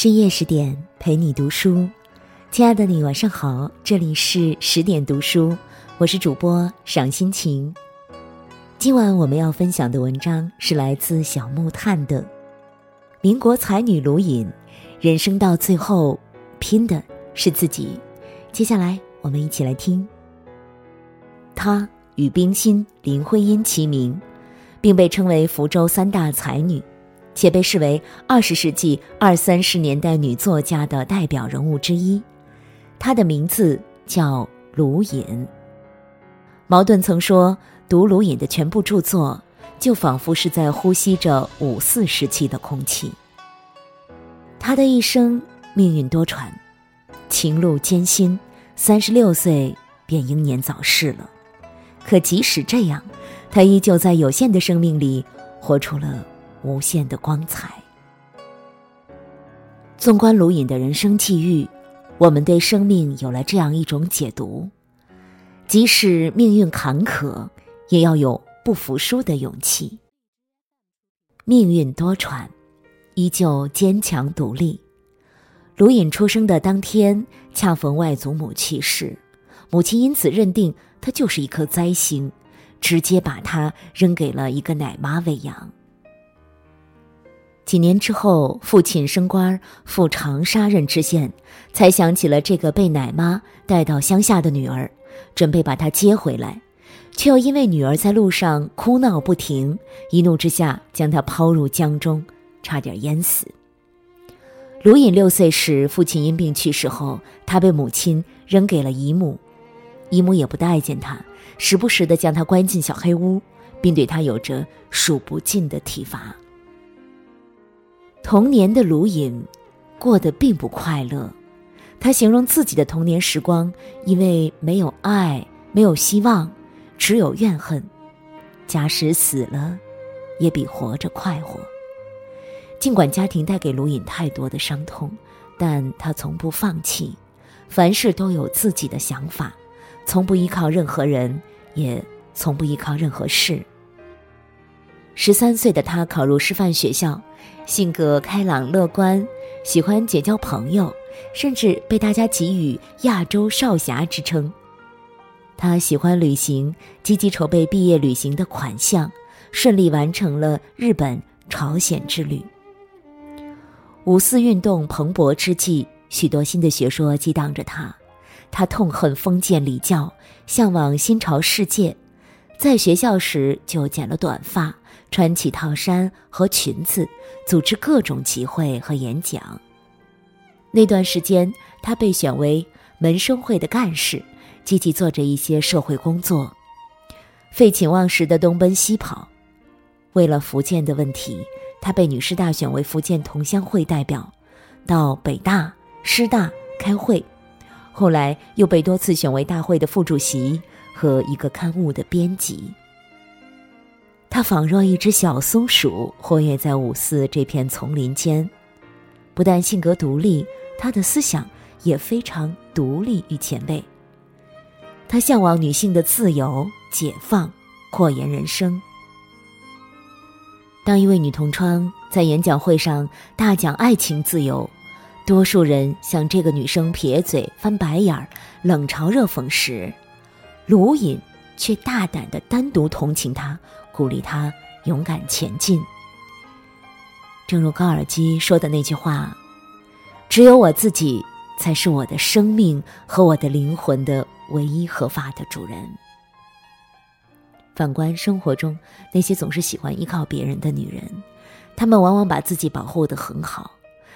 深夜十点陪你读书，亲爱的你晚上好，这里是十点读书，我是主播赏心情。今晚我们要分享的文章是来自小木炭的《民国才女卢隐》，人生到最后拼的是自己。接下来我们一起来听。她与冰心、林徽因齐名，并被称为福州三大才女。且被视为二十世纪二三十年代女作家的代表人物之一，她的名字叫卢隐。茅盾曾说，读卢隐的全部著作，就仿佛是在呼吸着五四时期的空气。她的一生命运多舛，情路艰辛，三十六岁便英年早逝了。可即使这样，她依旧在有限的生命里活出了。无限的光彩。纵观卢隐的人生际遇，我们对生命有了这样一种解读：即使命运坎坷，也要有不服输的勇气。命运多舛，依旧坚强独立。卢隐出生的当天，恰逢外祖母去世，母亲因此认定他就是一颗灾星，直接把他扔给了一个奶妈喂养。几年之后，父亲升官赴长沙任知县，才想起了这个被奶妈带到乡下的女儿，准备把她接回来，却又因为女儿在路上哭闹不停，一怒之下将她抛入江中，差点淹死。卢隐六岁时，父亲因病去世后，他被母亲扔给了姨母，姨母也不待见他，时不时的将他关进小黑屋，并对他有着数不尽的体罚。童年的卢隐，过得并不快乐。他形容自己的童年时光，因为没有爱，没有希望，只有怨恨。假使死了，也比活着快活。尽管家庭带给卢隐太多的伤痛，但他从不放弃，凡事都有自己的想法，从不依靠任何人，也从不依靠任何事。十三岁的他考入师范学校。性格开朗乐观，喜欢结交朋友，甚至被大家给予“亚洲少侠”之称。他喜欢旅行，积极筹备毕业旅行的款项，顺利完成了日本、朝鲜之旅。五四运动蓬勃之际，许多新的学说激荡着他，他痛恨封建礼教，向往新潮世界。在学校时就剪了短发，穿起套衫和裙子，组织各种集会和演讲。那段时间，他被选为门生会的干事，积极做着一些社会工作，废寝忘食的东奔西跑。为了福建的问题，他被女师大选为福建同乡会代表，到北大、师大开会，后来又被多次选为大会的副主席。和一个刊物的编辑，他仿若一只小松鼠，活跃在五四这片丛林间。不但性格独立，他的思想也非常独立与前卫。他向往女性的自由、解放、扩延人生。当一位女同窗在演讲会上大讲爱情自由，多数人向这个女生撇嘴、翻白眼儿、冷嘲热讽时，卢隐却大胆的单独同情他，鼓励他勇敢前进。正如高尔基说的那句话：“只有我自己才是我的生命和我的灵魂的唯一合法的主人。”反观生活中那些总是喜欢依靠别人的女人，她们往往把自己保护得很好，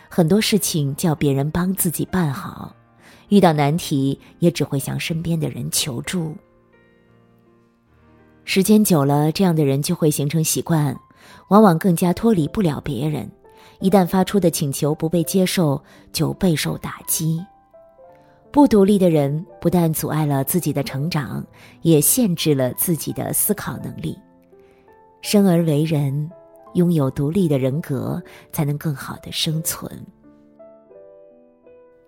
很多事情叫别人帮自己办好。遇到难题，也只会向身边的人求助。时间久了，这样的人就会形成习惯，往往更加脱离不了别人。一旦发出的请求不被接受，就备受打击。不独立的人不但阻碍了自己的成长，也限制了自己的思考能力。生而为人，拥有独立的人格，才能更好的生存。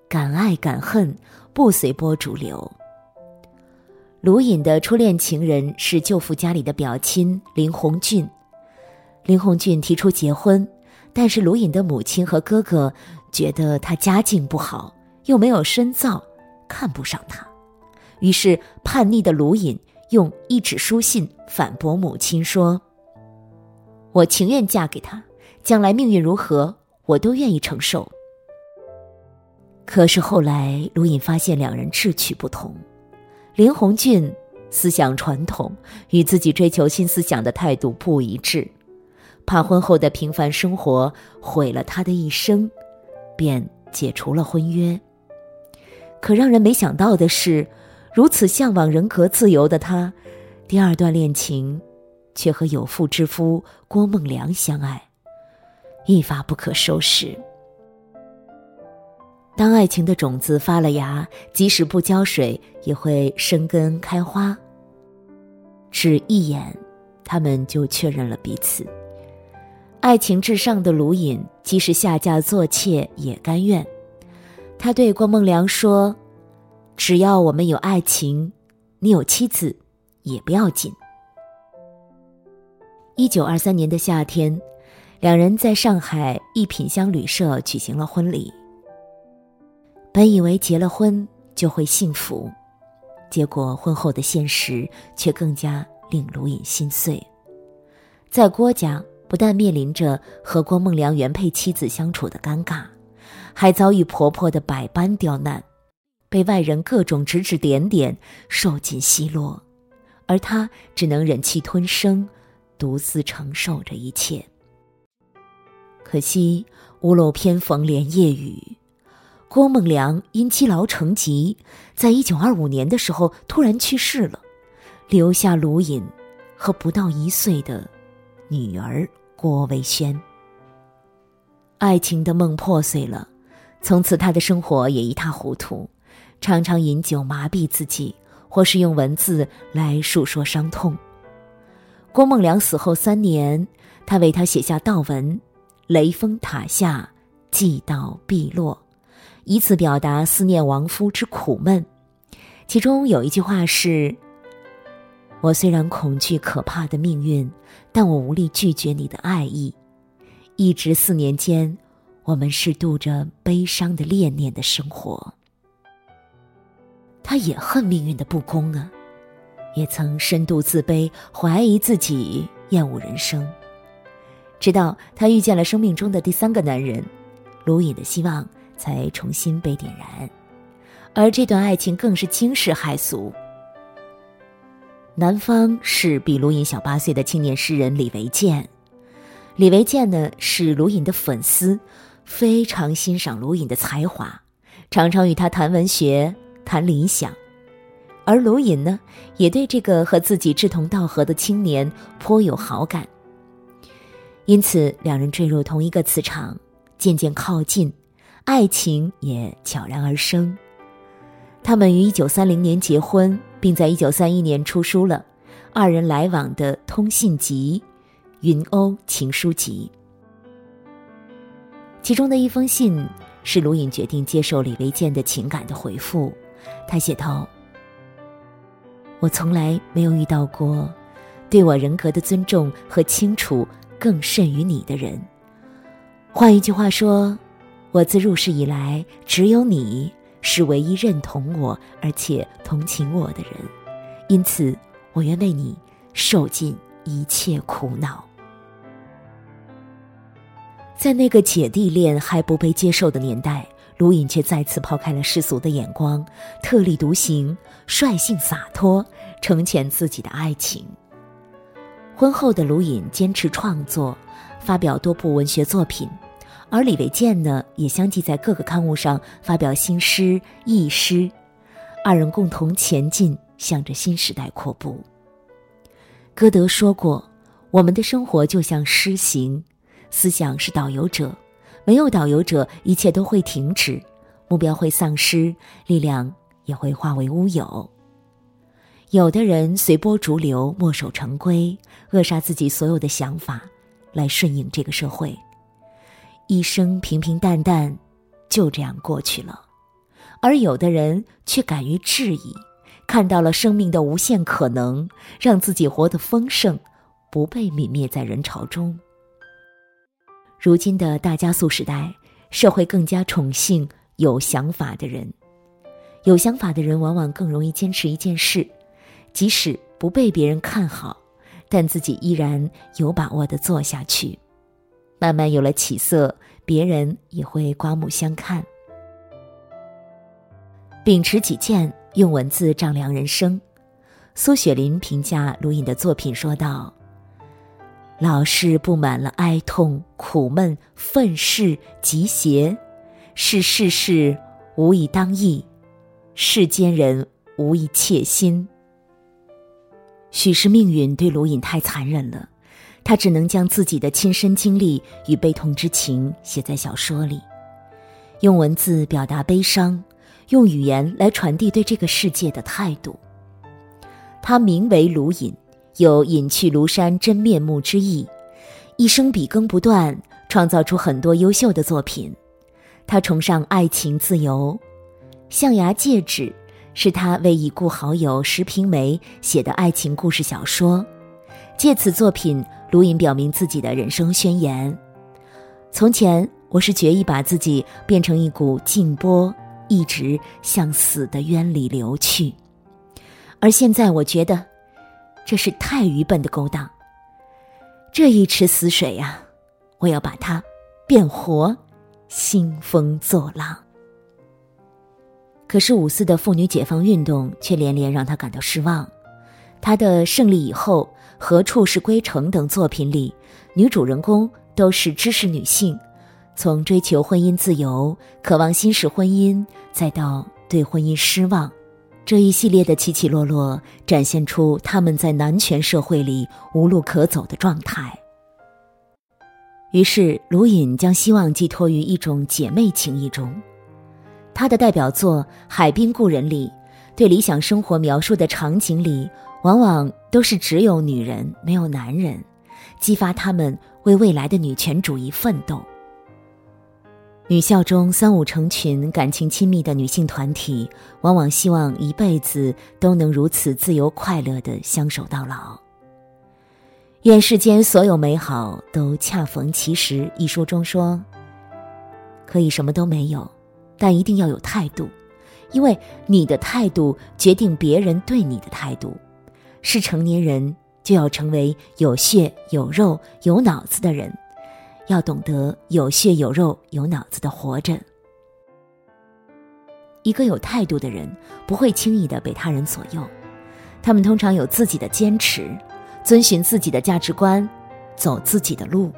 敢爱敢恨，不随波逐流。卢隐的初恋情人是舅父家里的表亲林鸿俊，林鸿俊提出结婚，但是卢隐的母亲和哥哥觉得他家境不好，又没有深造，看不上他。于是叛逆的卢隐用一纸书信反驳母亲说：“我情愿嫁给他，将来命运如何，我都愿意承受。”可是后来卢隐发现两人志趣不同，林鸿俊思想传统，与自己追求新思想的态度不一致，怕婚后的平凡生活毁了他的一生，便解除了婚约。可让人没想到的是，如此向往人格自由的他，第二段恋情却和有妇之夫郭梦良相爱，一发不可收拾。当爱情的种子发了芽，即使不浇水，也会生根开花。只一眼，他们就确认了彼此。爱情至上的卢隐，即使下嫁做妾也甘愿。他对郭梦良说：“只要我们有爱情，你有妻子，也不要紧。”一九二三年的夏天，两人在上海一品香旅社举行了婚礼。本以为结了婚就会幸福，结果婚后的现实却更加令卢隐心碎。在郭家，不但面临着和郭梦良原配妻子相处的尴尬，还遭遇婆婆的百般刁难，被外人各种指指点点，受尽奚落，而她只能忍气吞声，独自承受着一切。可惜屋漏偏逢连夜雨。郭梦良因积劳成疾，在一九二五年的时候突然去世了，留下卢隐和不到一岁的女儿郭维轩。爱情的梦破碎了，从此他的生活也一塌糊涂，常常饮酒麻痹自己，或是用文字来诉说伤痛。郭梦良死后三年，他为他写下悼文：“雷峰塔下，祭悼毕落。”以此表达思念亡夫之苦闷，其中有一句话是：“我虽然恐惧可怕的命运，但我无力拒绝你的爱意。一直四年间，我们是度着悲伤的恋念的生活。”他也恨命运的不公啊，也曾深度自卑，怀疑自己，厌恶人生。直到他遇见了生命中的第三个男人，卢隐的希望。才重新被点燃，而这段爱情更是惊世骇俗。男方是比卢隐小八岁的青年诗人李维建，李维建呢是卢隐的粉丝，非常欣赏卢隐的才华，常常与他谈文学、谈理想，而卢隐呢也对这个和自己志同道合的青年颇有好感，因此两人坠入同一个磁场，渐渐靠近。爱情也悄然而生。他们于一九三零年结婚，并在一九三一年出书了二人来往的通信集《云鸥情书集》。其中的一封信是卢隐决定接受李维健的情感的回复。他写道：“我从来没有遇到过对我人格的尊重和清楚更甚于你的人。换一句话说。”我自入世以来，只有你是唯一认同我而且同情我的人，因此我愿为你受尽一切苦恼。在那个姐弟恋还不被接受的年代，卢隐却再次抛开了世俗的眼光，特立独行，率性洒脱，成全自己的爱情。婚后的卢隐坚持创作，发表多部文学作品。而李维健呢，也相继在各个刊物上发表新诗、译诗，二人共同前进，向着新时代阔步。歌德说过：“我们的生活就像诗行，思想是导游者，没有导游者，一切都会停止，目标会丧失，力量也会化为乌有。有的人随波逐流，墨守成规，扼杀自己所有的想法，来顺应这个社会。”一生平平淡淡，就这样过去了，而有的人却敢于质疑，看到了生命的无限可能，让自己活得丰盛，不被泯灭在人潮中。如今的大加速时代，社会更加宠幸有想法的人。有想法的人往往更容易坚持一件事，即使不被别人看好，但自己依然有把握的做下去。慢慢有了起色，别人也会刮目相看。秉持己见，用文字丈量人生。苏雪林评价卢隐的作品说道：“老是布满了哀痛、苦闷、愤世、嫉邪，是世事无以当意。”世间人无一切心。许是命运对卢隐太残忍了，他只能将自己的亲身经历与悲痛之情写在小说里，用文字表达悲伤，用语言来传递对这个世界的态度。他名为卢隐，有隐去庐山真面目之意，一生笔耕不断，创造出很多优秀的作品。他崇尚爱情自由。象牙戒指是他为已故好友石平梅写的爱情故事小说，借此作品，卢隐表明自己的人生宣言：从前我是决意把自己变成一股静波，一直向死的渊里流去，而现在我觉得，这是太愚笨的勾当。这一池死水呀，我要把它变活，兴风作浪。可是五四的妇女解放运动却连连让他感到失望。他的《胜利以后》《何处是归程》等作品里，女主人公都是知识女性，从追求婚姻自由、渴望新式婚姻，再到对婚姻失望，这一系列的起起落落，展现出他们在男权社会里无路可走的状态。于是，卢隐将希望寄托于一种姐妹情谊中。他的代表作《海滨故人》里，对理想生活描述的场景里，往往都是只有女人没有男人，激发他们为未来的女权主义奋斗。女校中三五成群、感情亲密的女性团体，往往希望一辈子都能如此自由快乐的相守到老。愿世间所有美好都恰逢其时。一书中说，可以什么都没有。但一定要有态度，因为你的态度决定别人对你的态度。是成年人就要成为有血有肉有脑子的人，要懂得有血有肉有脑子的活着。一个有态度的人不会轻易的被他人左右，他们通常有自己的坚持，遵循自己的价值观，走自己的路。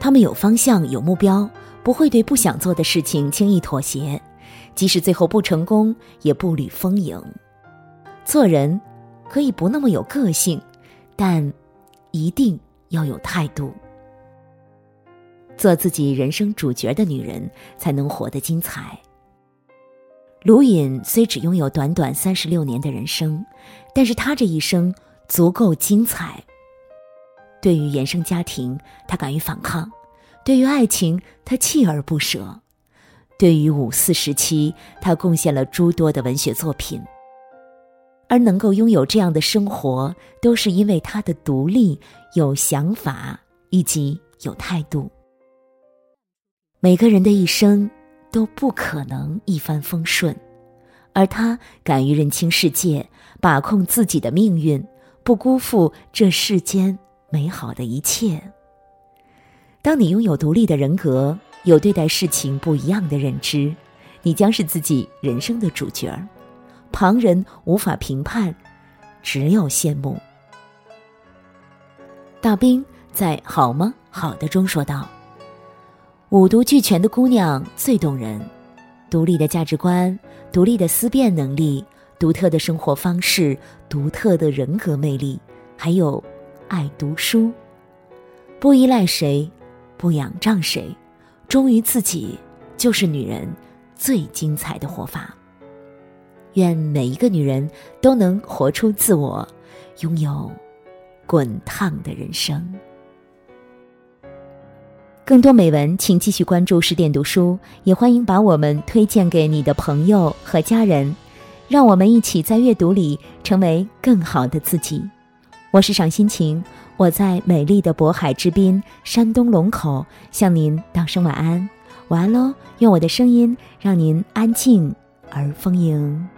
他们有方向有目标。不会对不想做的事情轻易妥协，即使最后不成功，也步履丰盈。做人可以不那么有个性，但一定要有态度。做自己人生主角的女人，才能活得精彩。卢隐虽只拥有短短三十六年的人生，但是她这一生足够精彩。对于原生家庭，她敢于反抗。对于爱情，他锲而不舍；对于五四时期，他贡献了诸多的文学作品。而能够拥有这样的生活，都是因为他的独立、有想法以及有态度。每个人的一生都不可能一帆风顺，而他敢于认清世界，把控自己的命运，不辜负这世间美好的一切。当你拥有独立的人格，有对待事情不一样的认知，你将是自己人生的主角儿。旁人无法评判，只有羡慕。大兵在《好吗？好的》中说道：“五毒俱全的姑娘最动人，独立的价值观，独立的思辨能力，独特的生活方式，独特的人格魅力，还有爱读书，不依赖谁。”不仰仗谁，忠于自己，就是女人最精彩的活法。愿每一个女人都能活出自我，拥有滚烫的人生。更多美文，请继续关注十点读书，也欢迎把我们推荐给你的朋友和家人，让我们一起在阅读里成为更好的自己。我是赏心情。我在美丽的渤海之滨，山东龙口，向您道声晚安。晚安喽，用我的声音让您安静而丰盈。